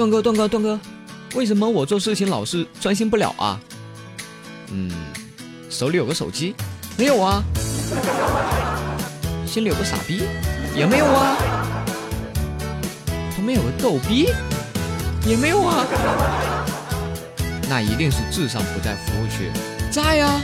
段哥，段哥，段哥，为什么我做事情老是专心不了啊？嗯，手里有个手机，没有啊。心里有个傻逼，也没有啊。旁边有个逗逼，也没有啊。那一定是智商不在服务区，在呀。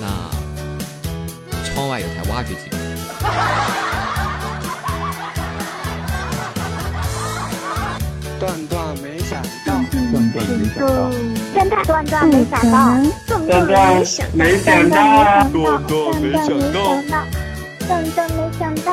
那窗外有台挖掘机。没想到，真的段段没想到，段段没想到，没想到，段段没想到，段段没想到，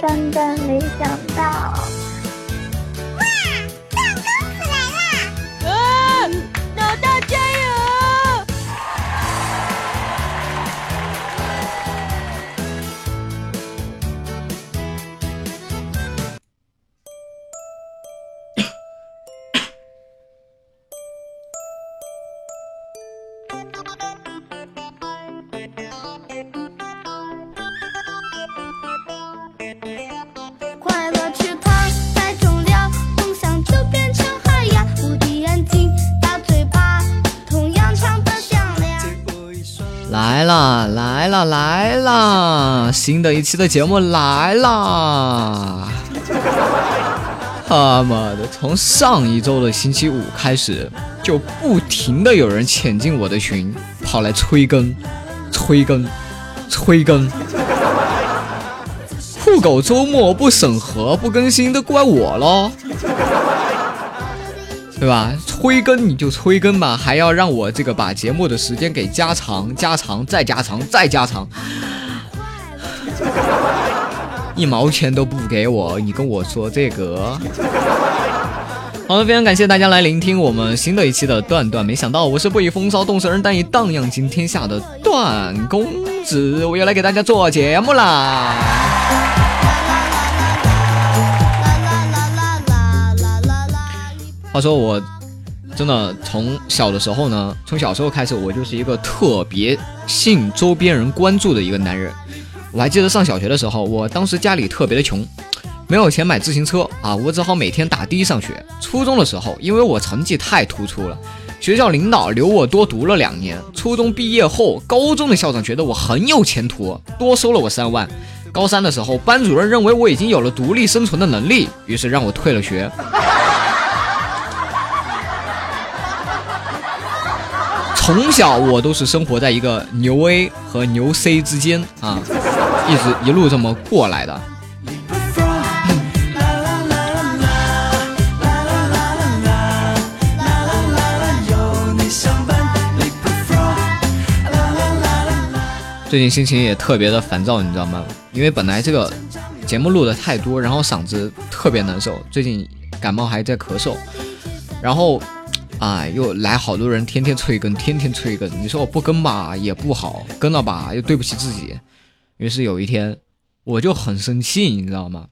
段段没想到。新的一期的节目来啦！他妈的，从上一周的星期五开始，就不停的有人潜进我的群，跑来催更、催更、催更。酷狗周末不审核不更新，都怪我喽。对吧？催更你就催更吧，还要让我这个把节目的时间给加长、加长、再加长、再加长，一毛钱都不给我，你跟我说这个？好了，非常感谢大家来聆听我们新的一期的段段。没想到我是不以风骚动世人，但以荡漾惊天下的段公子，我又来给大家做节目啦。话说我真的从小的时候呢，从小时候开始，我就是一个特别信周边人关注的一个男人。我还记得上小学的时候，我当时家里特别的穷，没有钱买自行车啊，我只好每天打的上学。初中的时候，因为我成绩太突出了，学校领导留我多读了两年。初中毕业后，高中的校长觉得我很有前途，多收了我三万。高三的时候，班主任认为我已经有了独立生存的能力，于是让我退了学。从小我都是生活在一个牛 A 和牛 C 之间啊，一直一路这么过来的。最近心情也特别的烦躁，你知道吗？因为本来这个节目录的太多，然后嗓子特别难受，最近感冒还在咳嗽，然后。啊，又来好多人，天天催更，天天催更。你说我不更吧，也不好；更了吧，又对不起自己。于是有一天，我就很生气，你知道吗？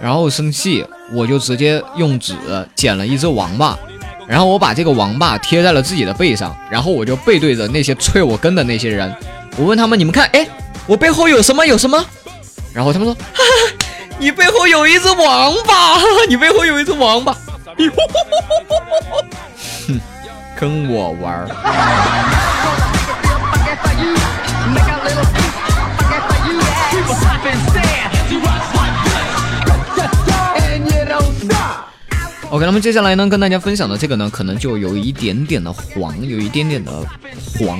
然后生气，我就直接用纸剪了一只王八，然后我把这个王八贴在了自己的背上，然后我就背对着那些催我更的那些人，我问他们：“你们看，哎，我背后有什么？有什么？”然后他们说：“哈哈，你背后有一只王八，你背后有一只王八。”哼，跟我玩儿。OK，那么接下来呢，跟大家分享的这个呢，可能就有一点点的黄，有一点点的黄。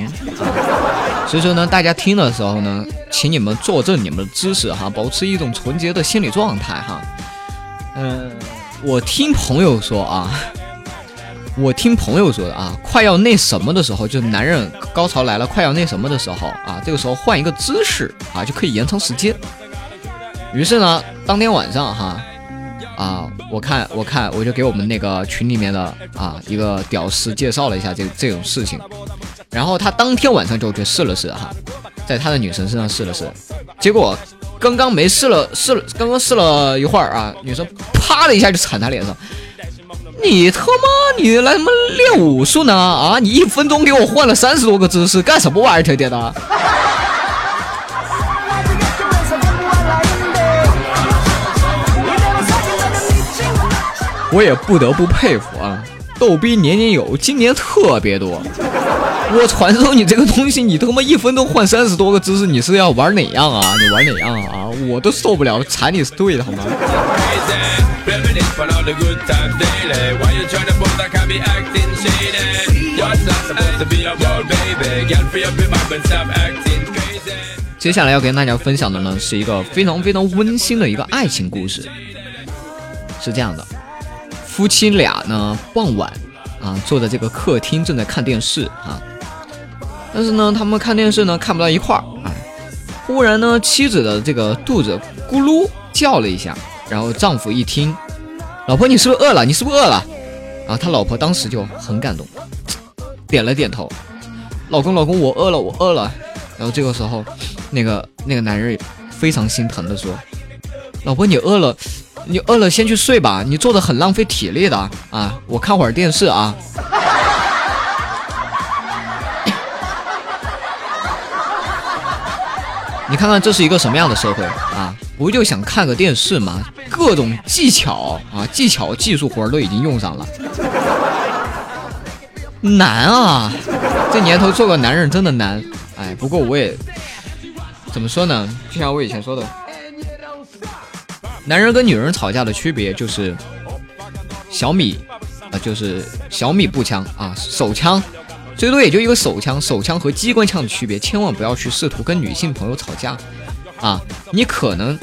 所以说呢，大家听的时候呢，请你们坐正你们的姿势哈，保持一种纯洁的心理状态哈。嗯。我听朋友说啊，我听朋友说的啊，快要那什么的时候，就是男人高潮来了，快要那什么的时候啊，这个时候换一个姿势啊，就可以延长时间。于是呢，当天晚上哈，啊，我看我看我就给我们那个群里面的啊一个屌丝介绍了一下这这种事情，然后他当天晚上就去试了试哈，在他的女神身上试了试，结果。刚刚没试了，试了，刚刚试了一会儿啊，女生啪的一下就铲他脸上。你他妈你来什么练武术呢？啊你一分钟给我换了三十多个姿势干什么玩意儿天天的？我也不得不佩服啊逗逼年年有今年特别多。我传授你这个东西你他妈一分钟换三十多个姿势你是要玩哪样啊？你玩哪样啊？我都受不了踩你是对的好吗？接下来要跟大家分享的呢是一个非常非常温馨的一个爱情故事是这样的。夫妻俩呢傍晚啊坐在这个客厅正在看电视啊但是呢他们看电视呢看不到一块儿啊，忽然呢妻子的这个肚子咕噜叫了一下，然后丈夫一听，老婆你是不是饿了？你是不是饿了？啊，他老婆当时就很感动，点了点头，老公老公我饿了我饿了。然后这个时候，那个那个男人非常心疼的说：“老婆，你饿了，你饿了先去睡吧，你做的很浪费体力的啊！我看会儿电视啊。”你看看这是一个什么样的社会啊？不就想看个电视吗？各种技巧啊，技巧技术活都已经用上了，难啊！这年头做个男人真的难。哎，不过我也怎么说呢？就像我以前说的，男人跟女人吵架的区别就是小米啊、就是小米步枪啊，手枪最多也就一个手枪，手枪和机关枪的区别，千万不要去试图跟女性朋友吵架啊！你可能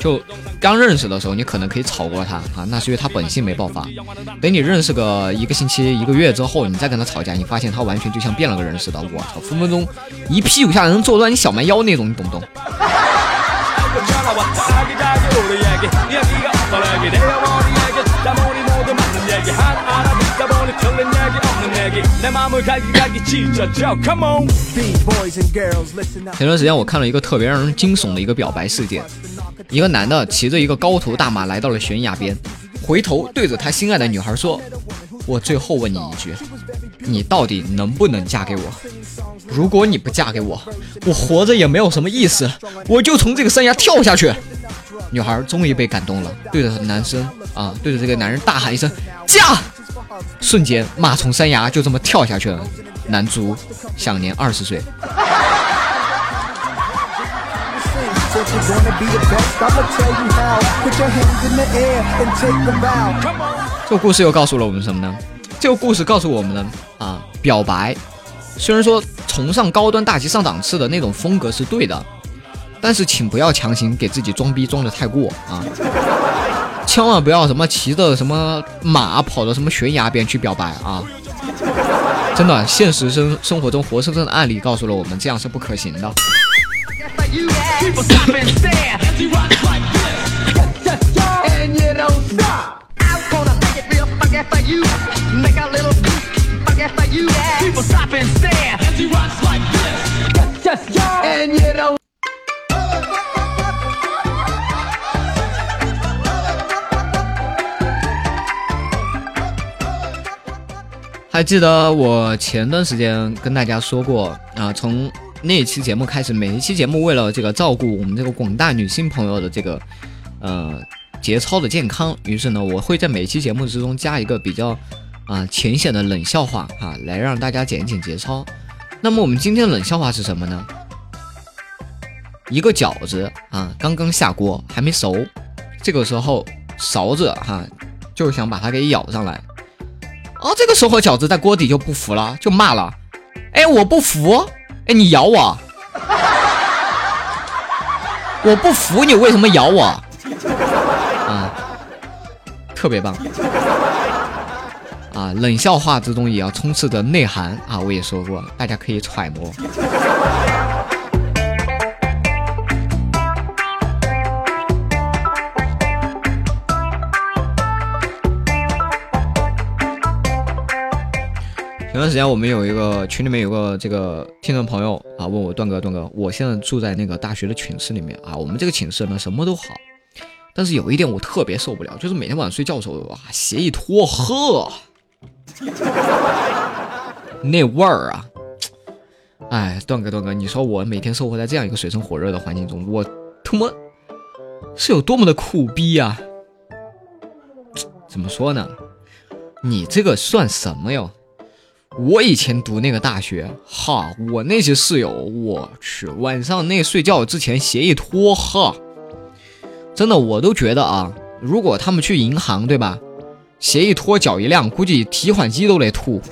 就刚认识的时候，你可能可以吵过她啊，那是因为她本性没爆发。等你认识个一个星期、一个月之后，你再跟她吵架，你发现她完全就像变了个人似的。我操，分分钟一屁股下来能坐断你小蛮腰那种，你懂不懂？前段时间我看了一个特别让人惊悚的一个表白事件一个男的骑着一个高头大马来到了悬崖边回头对着他心爱的女孩说我最后问你一句你到底能不能嫁给我？如果你不嫁给我我活着也没有什么意思我就从这个山崖跳下去。女孩终于被感动了对着男生啊对着这个男人大喊一声嫁！瞬间马从山崖就这么跳下去了。男足享年二十岁。这个故事又告诉了我们什么呢？这个故事告诉我们呢，啊，表白虽然说崇尚高端大气上档次的那种风格是对的，但是请不要强行给自己装逼装的太过啊！千万不要什么骑着什么马跑到什么悬崖边去表白啊！真的，现实生生活中活生生的案例告诉了我们，这样是不可行的。还记得我前段时间跟大家说过啊，从那一期节目开始，每一期节目为了这个照顾我们这个广大女性朋友的这个呃节操的健康，于是呢，我会在每一期节目之中加一个比较啊浅显的冷笑话啊，来让大家减一减节操。那么我们今天的冷笑话是什么呢？一个饺子啊，刚刚下锅还没熟，这个时候勺子哈、就想把它给舀上来。啊，这个时候饺子在锅底就不服了，就骂了：“哎，我不服！哎，你咬我！我不服，你为什么咬我？”啊，特别棒！啊，冷笑话之中也要充斥着内涵啊！我也说过，大家可以揣摩。之前我们有一个群里面有个这个听众朋友啊，问我段哥段哥，我现在住在那个大学的寝室里面啊，我们这个寝室呢什么都好，但是有一点我特别受不了，就是每天晚上睡觉的时候啊，鞋一脱，呵，那味儿啊，哎，段哥段哥，你说我每天生活在这样一个水深火热的环境中，我他妈是有多么的苦逼啊！怎么说呢？你这个算什么哟？我以前读那个大学，哈，我那些室友，我去，晚上那睡觉之前鞋一脱，哈，真的我都觉得啊，如果他们去银行，对吧？鞋一脱，脚一亮，估计提款机都得吐。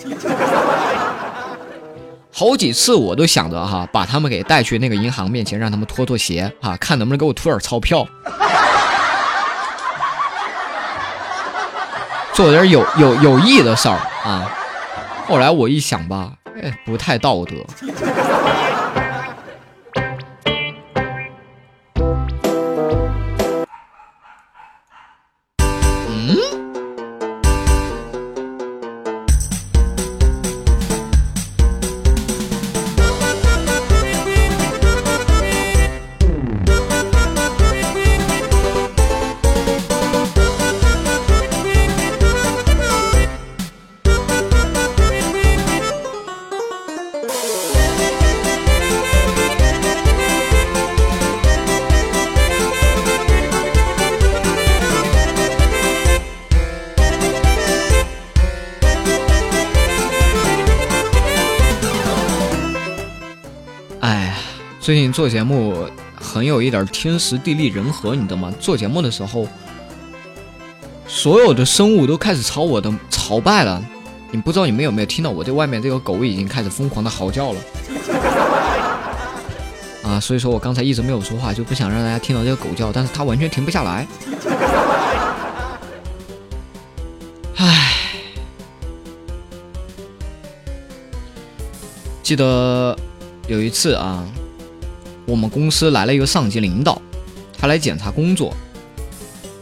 好几次我都想着哈，把他们给带去那个银行面前，让他们脱脱鞋啊，看能不能给我吐点钞票，做点有有有益的事儿啊。后来我一想吧，哎，不太道德。最近做节目很有一点天时地利人和，你知道吗？做节目的时候，所有的生物都开始朝我的朝拜了。你不知道你们有没有听到我这外面这个狗已经开始疯狂的嚎叫了 啊！所以说我刚才一直没有说话，就不想让大家听到这个狗叫，但是它完全停不下来。唉，记得。有一次啊，我们公司来了一个上级领导，他来检查工作，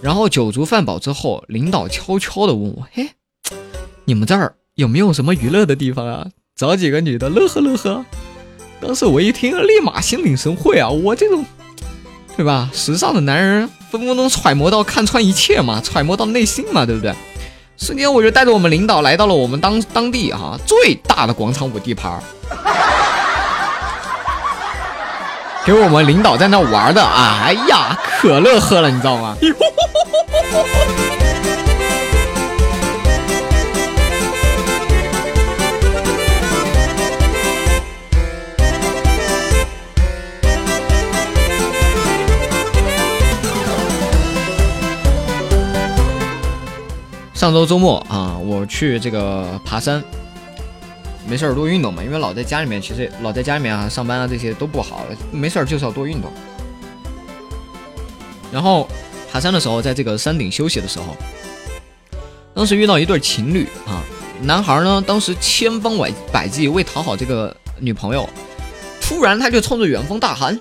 然后酒足饭饱之后，领导悄悄的问我：“嘿，你们这儿有没有什么娱乐的地方啊？找几个女的乐呵乐呵。”当时我一听，立马心领神会啊！我这种，对吧？时尚的男人分分钟揣摩到看穿一切嘛，揣摩到内心嘛，对不对？瞬间我就带着我们领导来到了我们当当地哈最大的广场舞地盘。给我们领导在那玩的啊，哎呀，可乐呵了，你知道吗？上周周末啊，我去这个爬山。没事儿多运动嘛，因为老在家里面，其实老在家里面啊上班啊这些都不好。没事儿就是要多运动。然后爬山的时候，在这个山顶休息的时候，当时遇到一对情侣啊，男孩呢当时千方百百计为讨好这个女朋友，突然他就冲着远方大喊：“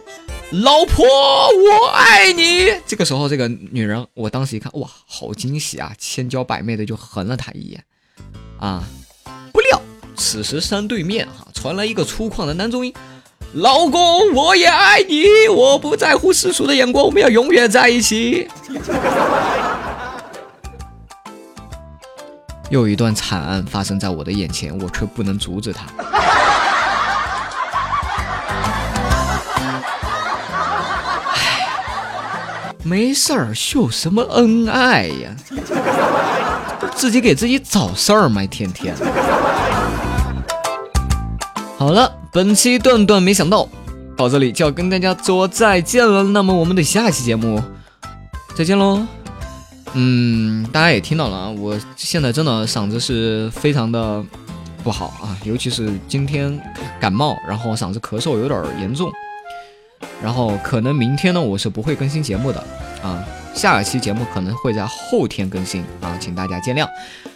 老婆，我爱你！”这个时候，这个女人，我当时一看，哇，好惊喜啊，千娇百媚的就横了他一眼，啊，不料。此时山对面哈传来一个粗犷的男中音：“老公，我也爱你，我不在乎世俗的眼光，我们要永远在一起。”又一段惨案发生在我的眼前，我却不能阻止他。没事儿，秀什么恩爱呀？自己给自己找事儿吗？天天。好了，本期段段没想到到这里就要跟大家说再见了。那么我们的下期节目再见喽。嗯，大家也听到了啊，我现在真的嗓子是非常的不好啊，尤其是今天感冒，然后嗓子咳嗽有点严重，然后可能明天呢我是不会更新节目的啊，下一期节目可能会在后天更新啊，请大家见谅。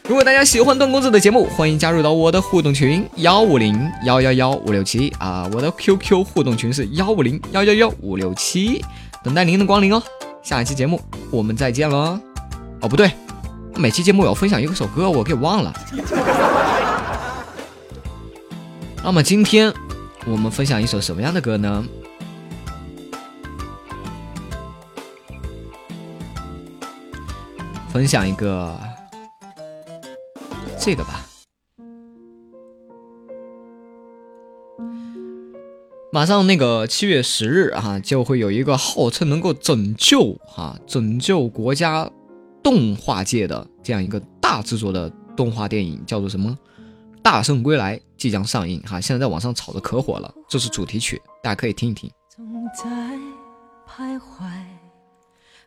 如果大家喜欢段公子的节目，欢迎加入到我的互动群幺五零幺幺幺五六七啊，我的 QQ 互动群是幺五零幺幺幺五六七，等待您的光临哦。下一期节目我们再见喽哦，不对，每期节目我要分享一首歌，我给忘了。那么今天我们分享一首什么样的歌呢？分享一个。这个吧，马上那个七月十日啊，就会有一个号称能够拯救哈拯救国家动画界的这样一个大制作的动画电影，叫做什么《大圣归来》，即将上映哈，现在在网上炒的可火了。这是主题曲，大家可以听一听。总在徘徊，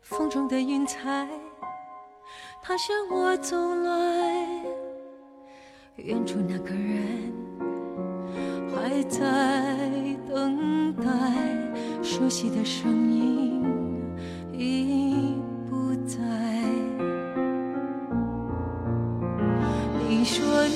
风中的云彩，它向我走来。远处那个人还在等待，熟悉的声音已不在。你说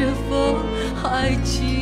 是否还记